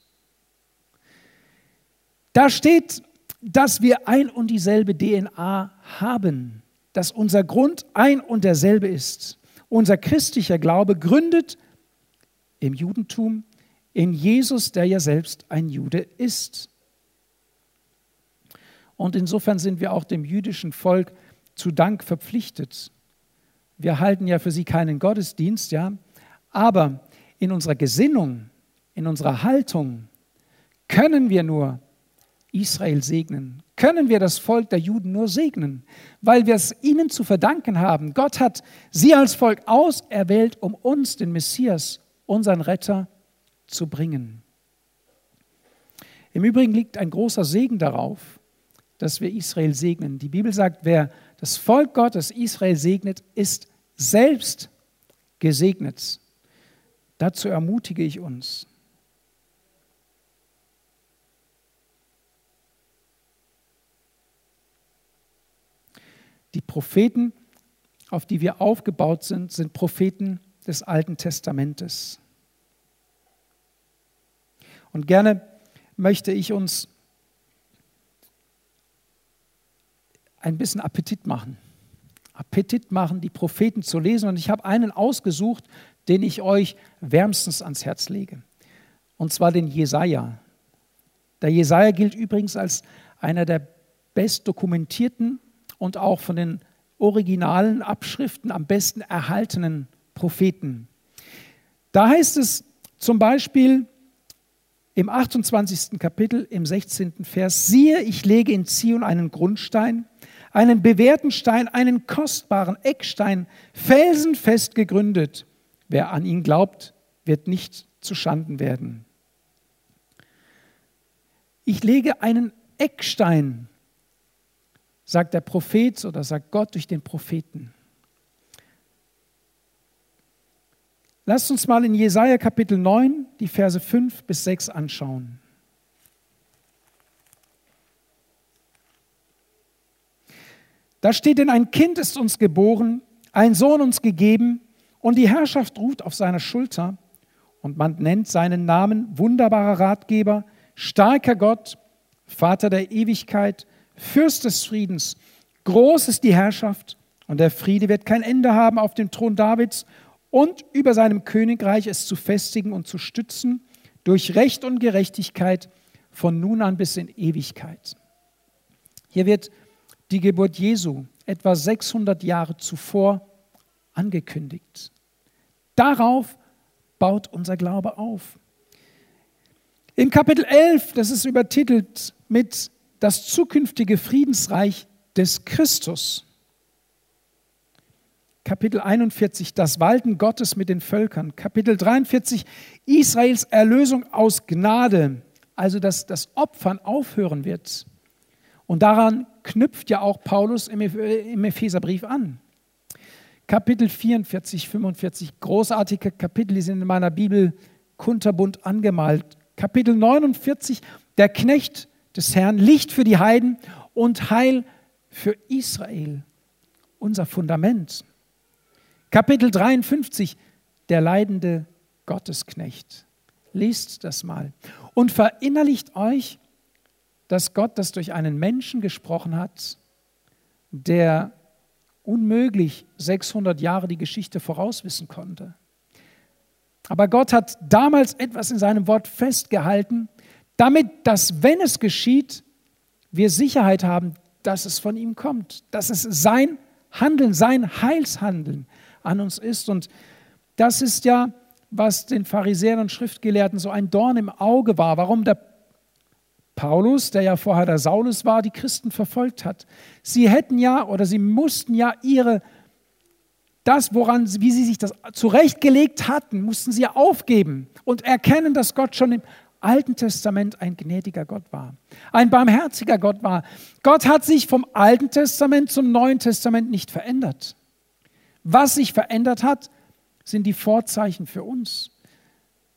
Da steht dass wir ein und dieselbe DNA haben, dass unser Grund ein und derselbe ist. Unser christlicher Glaube gründet im Judentum in Jesus, der ja selbst ein Jude ist. Und insofern sind wir auch dem jüdischen Volk zu Dank verpflichtet. Wir halten ja für sie keinen Gottesdienst, ja, aber in unserer Gesinnung, in unserer Haltung können wir nur Israel segnen? Können wir das Volk der Juden nur segnen, weil wir es ihnen zu verdanken haben? Gott hat sie als Volk auserwählt, um uns, den Messias, unseren Retter, zu bringen. Im Übrigen liegt ein großer Segen darauf, dass wir Israel segnen. Die Bibel sagt, wer das Volk Gottes Israel segnet, ist selbst gesegnet. Dazu ermutige ich uns. Die Propheten, auf die wir aufgebaut sind, sind Propheten des Alten Testamentes. Und gerne möchte ich uns ein bisschen Appetit machen. Appetit machen, die Propheten zu lesen. Und ich habe einen ausgesucht, den ich euch wärmstens ans Herz lege. Und zwar den Jesaja. Der Jesaja gilt übrigens als einer der bestdokumentierten und auch von den originalen Abschriften am besten erhaltenen Propheten. Da heißt es zum Beispiel im 28. Kapitel, im 16. Vers, siehe, ich lege in Zion einen Grundstein, einen bewährten Stein, einen kostbaren Eckstein, felsenfest gegründet. Wer an ihn glaubt, wird nicht zu Schanden werden. Ich lege einen Eckstein sagt der Prophet oder sagt Gott durch den Propheten. Lasst uns mal in Jesaja Kapitel 9 die Verse 5 bis 6 anschauen. Da steht denn ein Kind ist uns geboren, ein Sohn uns gegeben und die Herrschaft ruht auf seiner Schulter und man nennt seinen Namen wunderbarer Ratgeber, starker Gott, Vater der Ewigkeit, Fürst des Friedens. Groß ist die Herrschaft und der Friede wird kein Ende haben auf dem Thron Davids und über seinem Königreich es zu festigen und zu stützen durch Recht und Gerechtigkeit von nun an bis in Ewigkeit. Hier wird die Geburt Jesu etwa 600 Jahre zuvor angekündigt. Darauf baut unser Glaube auf. Im Kapitel 11, das ist übertitelt mit das zukünftige Friedensreich des Christus. Kapitel 41, das Walten Gottes mit den Völkern. Kapitel 43, Israels Erlösung aus Gnade, also dass das Opfern aufhören wird. Und daran knüpft ja auch Paulus im Epheserbrief an. Kapitel 44, 45, großartige Kapitel, die sind in meiner Bibel kunterbunt angemalt. Kapitel 49, der Knecht des Herrn, Licht für die Heiden und Heil für Israel, unser Fundament. Kapitel 53, der leidende Gottesknecht. Lest das mal und verinnerlicht euch, dass Gott das durch einen Menschen gesprochen hat, der unmöglich 600 Jahre die Geschichte vorauswissen konnte. Aber Gott hat damals etwas in seinem Wort festgehalten, damit, dass wenn es geschieht, wir Sicherheit haben, dass es von ihm kommt, dass es sein Handeln, sein Heilshandeln an uns ist. Und das ist ja, was den Pharisäern und Schriftgelehrten so ein Dorn im Auge war, warum der Paulus, der ja vorher der Saulus war, die Christen verfolgt hat. Sie hätten ja oder sie mussten ja ihre das, woran, wie sie sich das zurechtgelegt hatten, mussten sie ja aufgeben und erkennen, dass Gott schon im Alten Testament ein gnädiger Gott war, ein barmherziger Gott war. Gott hat sich vom Alten Testament zum Neuen Testament nicht verändert. Was sich verändert hat, sind die Vorzeichen für uns.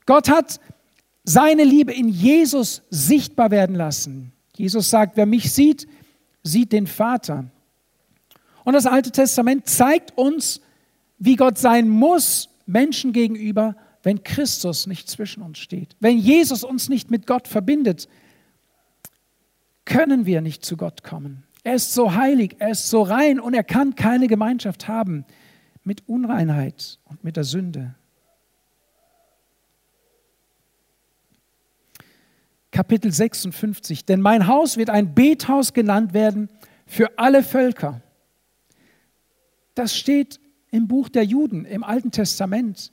Gott hat seine Liebe in Jesus sichtbar werden lassen. Jesus sagt, wer mich sieht, sieht den Vater. Und das Alte Testament zeigt uns, wie Gott sein muss Menschen gegenüber, wenn Christus nicht zwischen uns steht, wenn Jesus uns nicht mit Gott verbindet, können wir nicht zu Gott kommen. Er ist so heilig, er ist so rein und er kann keine Gemeinschaft haben mit Unreinheit und mit der Sünde. Kapitel 56, denn mein Haus wird ein Bethaus genannt werden für alle Völker. Das steht im Buch der Juden im Alten Testament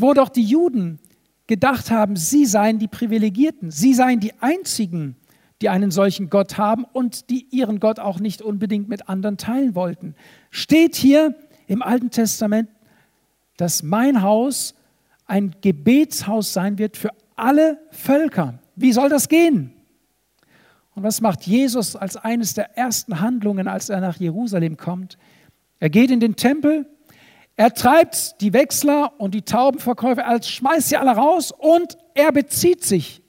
wo doch die Juden gedacht haben, sie seien die Privilegierten, sie seien die Einzigen, die einen solchen Gott haben und die ihren Gott auch nicht unbedingt mit anderen teilen wollten. Steht hier im Alten Testament, dass mein Haus ein Gebetshaus sein wird für alle Völker. Wie soll das gehen? Und was macht Jesus als eines der ersten Handlungen, als er nach Jerusalem kommt? Er geht in den Tempel, er treibt die Wechsler und die Taubenverkäufer, er schmeißt sie alle raus und er bezieht sich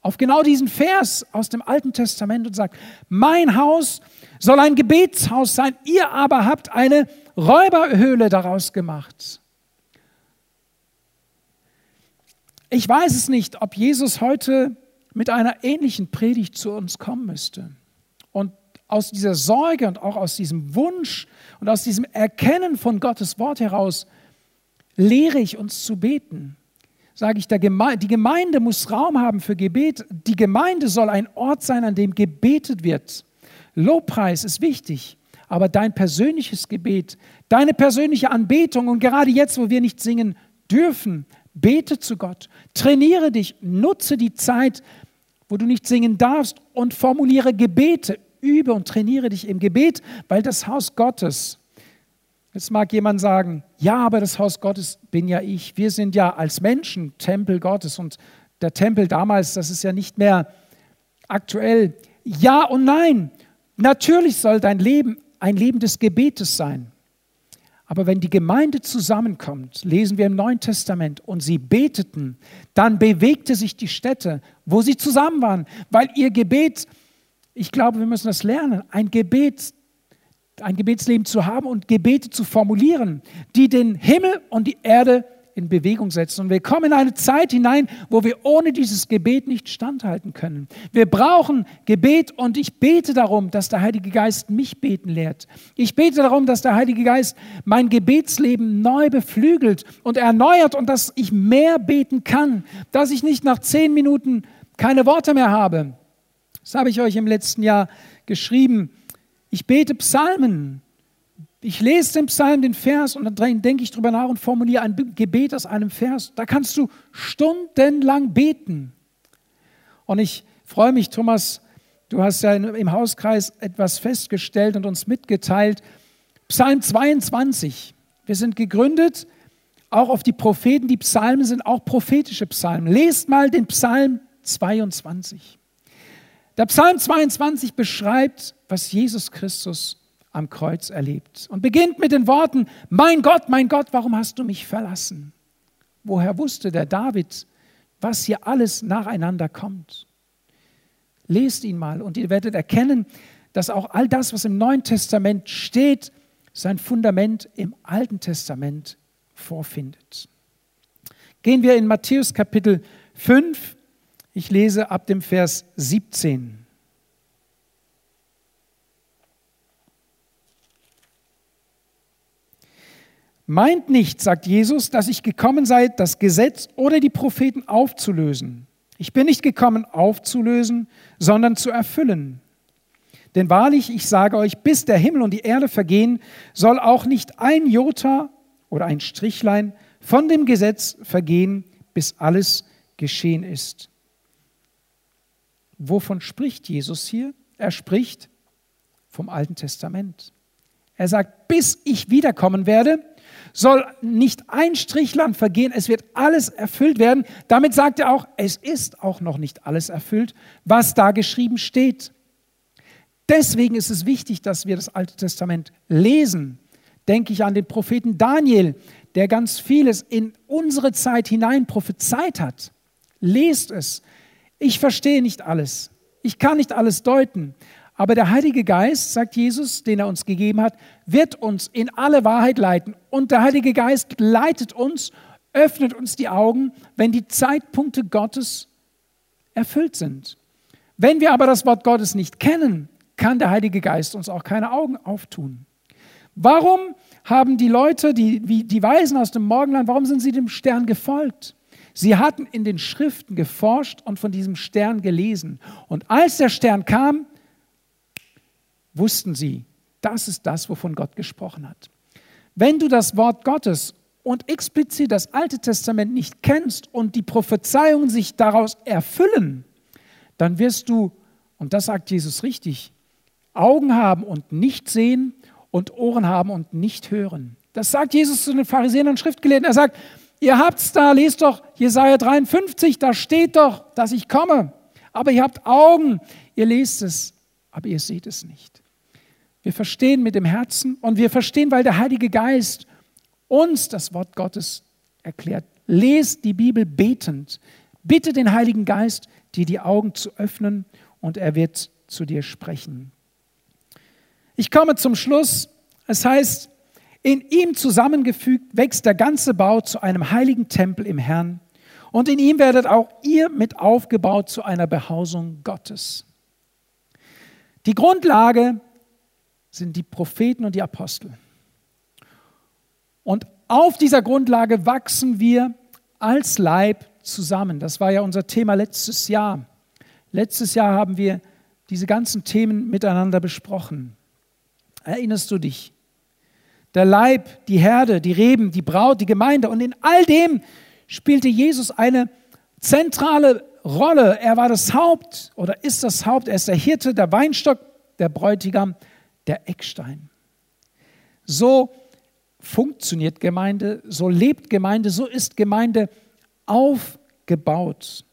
auf genau diesen Vers aus dem Alten Testament und sagt, mein Haus soll ein Gebetshaus sein, ihr aber habt eine Räuberhöhle daraus gemacht. Ich weiß es nicht, ob Jesus heute mit einer ähnlichen Predigt zu uns kommen müsste. Und aus dieser Sorge und auch aus diesem Wunsch und aus diesem Erkennen von Gottes Wort heraus lehre ich uns zu beten. Sage ich, Geme die Gemeinde muss Raum haben für Gebet. Die Gemeinde soll ein Ort sein, an dem gebetet wird. Lobpreis ist wichtig, aber dein persönliches Gebet, deine persönliche Anbetung und gerade jetzt, wo wir nicht singen dürfen, Bete zu Gott, trainiere dich, nutze die Zeit, wo du nicht singen darfst und formuliere Gebete, übe und trainiere dich im Gebet, weil das Haus Gottes, jetzt mag jemand sagen, ja, aber das Haus Gottes bin ja ich. Wir sind ja als Menschen Tempel Gottes und der Tempel damals, das ist ja nicht mehr aktuell. Ja und nein. Natürlich soll dein Leben ein Leben des Gebetes sein. Aber wenn die Gemeinde zusammenkommt, lesen wir im Neuen Testament, und sie beteten, dann bewegte sich die Städte, wo sie zusammen waren, weil ihr Gebet, ich glaube, wir müssen das lernen, ein Gebet, ein Gebetsleben zu haben und Gebete zu formulieren, die den Himmel und die Erde in Bewegung setzen. Und wir kommen in eine Zeit hinein, wo wir ohne dieses Gebet nicht standhalten können. Wir brauchen Gebet und ich bete darum, dass der Heilige Geist mich beten lehrt. Ich bete darum, dass der Heilige Geist mein Gebetsleben neu beflügelt und erneuert und dass ich mehr beten kann, dass ich nicht nach zehn Minuten keine Worte mehr habe. Das habe ich euch im letzten Jahr geschrieben. Ich bete Psalmen. Ich lese den Psalm, den Vers und dann denke ich drüber nach und formuliere ein Gebet aus einem Vers. Da kannst du stundenlang beten. Und ich freue mich, Thomas, du hast ja im Hauskreis etwas festgestellt und uns mitgeteilt. Psalm 22. Wir sind gegründet auch auf die Propheten. Die Psalmen sind auch prophetische Psalmen. Lest mal den Psalm 22. Der Psalm 22 beschreibt, was Jesus Christus am Kreuz erlebt und beginnt mit den Worten, mein Gott, mein Gott, warum hast du mich verlassen? Woher wusste der David, was hier alles nacheinander kommt? Lest ihn mal und ihr werdet erkennen, dass auch all das, was im Neuen Testament steht, sein Fundament im Alten Testament vorfindet. Gehen wir in Matthäus Kapitel 5. Ich lese ab dem Vers 17. Meint nicht, sagt Jesus, dass ich gekommen sei, das Gesetz oder die Propheten aufzulösen. Ich bin nicht gekommen, aufzulösen, sondern zu erfüllen. Denn wahrlich, ich sage euch, bis der Himmel und die Erde vergehen, soll auch nicht ein Jota oder ein Strichlein von dem Gesetz vergehen, bis alles geschehen ist. Wovon spricht Jesus hier? Er spricht vom Alten Testament. Er sagt, bis ich wiederkommen werde, soll nicht ein Strichlein vergehen, es wird alles erfüllt werden. Damit sagt er auch, es ist auch noch nicht alles erfüllt, was da geschrieben steht. Deswegen ist es wichtig, dass wir das Alte Testament lesen. Denke ich an den Propheten Daniel, der ganz vieles in unsere Zeit hinein prophezeit hat. Lest es. Ich verstehe nicht alles. Ich kann nicht alles deuten. Aber der Heilige Geist, sagt Jesus, den er uns gegeben hat, wird uns in alle Wahrheit leiten. Und der Heilige Geist leitet uns, öffnet uns die Augen, wenn die Zeitpunkte Gottes erfüllt sind. Wenn wir aber das Wort Gottes nicht kennen, kann der Heilige Geist uns auch keine Augen auftun. Warum haben die Leute, die, die Weisen aus dem Morgenland, warum sind sie dem Stern gefolgt? Sie hatten in den Schriften geforscht und von diesem Stern gelesen. Und als der Stern kam, wussten sie, das ist das, wovon Gott gesprochen hat. Wenn du das Wort Gottes und explizit das Alte Testament nicht kennst und die Prophezeiungen sich daraus erfüllen, dann wirst du, und das sagt Jesus richtig, Augen haben und nicht sehen und Ohren haben und nicht hören. Das sagt Jesus zu den Pharisäern und Schriftgelehrten. Er sagt, ihr habt's da, lest doch Jesaja 53, da steht doch, dass ich komme. Aber ihr habt Augen, ihr lest es, aber ihr seht es nicht. Wir verstehen mit dem Herzen und wir verstehen, weil der Heilige Geist uns das Wort Gottes erklärt. Lest die Bibel betend. Bitte den Heiligen Geist, dir die Augen zu öffnen und er wird zu dir sprechen. Ich komme zum Schluss. Es heißt, in ihm zusammengefügt wächst der ganze Bau zu einem heiligen Tempel im Herrn. Und in ihm werdet auch ihr mit aufgebaut zu einer Behausung Gottes. Die Grundlage sind die Propheten und die Apostel. Und auf dieser Grundlage wachsen wir als Leib zusammen. Das war ja unser Thema letztes Jahr. Letztes Jahr haben wir diese ganzen Themen miteinander besprochen. Erinnerst du dich? Der Leib, die Herde, die Reben, die Braut, die Gemeinde. Und in all dem spielte Jesus eine zentrale Rolle. Er war das Haupt oder ist das Haupt. Er ist der Hirte, der Weinstock, der Bräutigam, der Eckstein. So funktioniert Gemeinde, so lebt Gemeinde, so ist Gemeinde aufgebaut.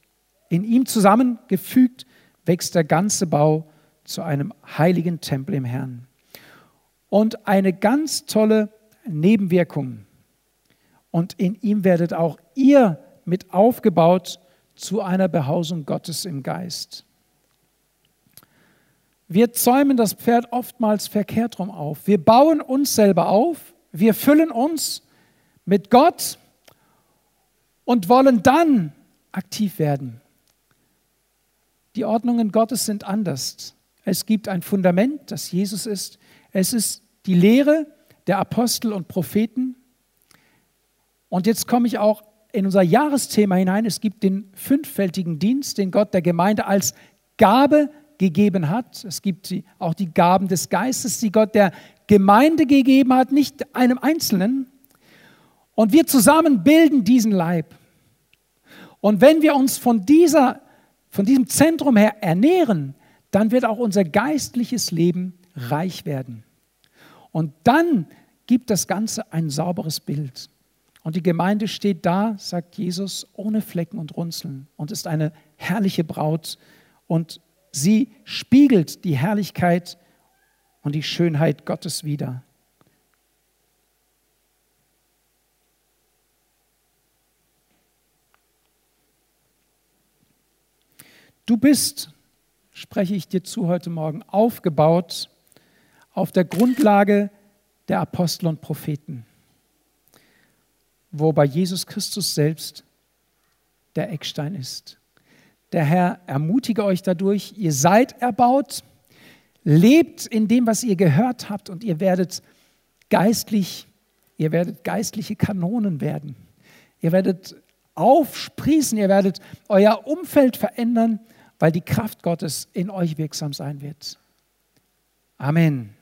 In ihm zusammengefügt wächst der ganze Bau zu einem heiligen Tempel im Herrn. Und eine ganz tolle Nebenwirkung. Und in ihm werdet auch ihr mit aufgebaut zu einer Behausung Gottes im Geist. Wir zäumen das Pferd oftmals verkehrt rum auf. Wir bauen uns selber auf, wir füllen uns mit Gott und wollen dann aktiv werden. Die Ordnungen Gottes sind anders. Es gibt ein Fundament, das Jesus ist. Es ist die Lehre der Apostel und Propheten. Und jetzt komme ich auch in unser Jahresthema hinein. Es gibt den fünffältigen Dienst, den Gott der Gemeinde als Gabe gegeben hat. Es gibt auch die Gaben des Geistes, die Gott der Gemeinde gegeben hat, nicht einem Einzelnen. Und wir zusammen bilden diesen Leib. Und wenn wir uns von, dieser, von diesem Zentrum her ernähren, dann wird auch unser geistliches Leben reich werden. Und dann gibt das Ganze ein sauberes Bild. Und die Gemeinde steht da, sagt Jesus, ohne Flecken und Runzeln und ist eine herrliche Braut. Und Sie spiegelt die Herrlichkeit und die Schönheit Gottes wider. Du bist, spreche ich dir zu heute Morgen, aufgebaut auf der Grundlage der Apostel und Propheten, wobei Jesus Christus selbst der Eckstein ist. Der Herr ermutige euch dadurch. Ihr seid erbaut, lebt in dem, was ihr gehört habt und ihr werdet geistlich, ihr werdet geistliche Kanonen werden. Ihr werdet aufsprießen, ihr werdet euer Umfeld verändern, weil die Kraft Gottes in euch wirksam sein wird. Amen.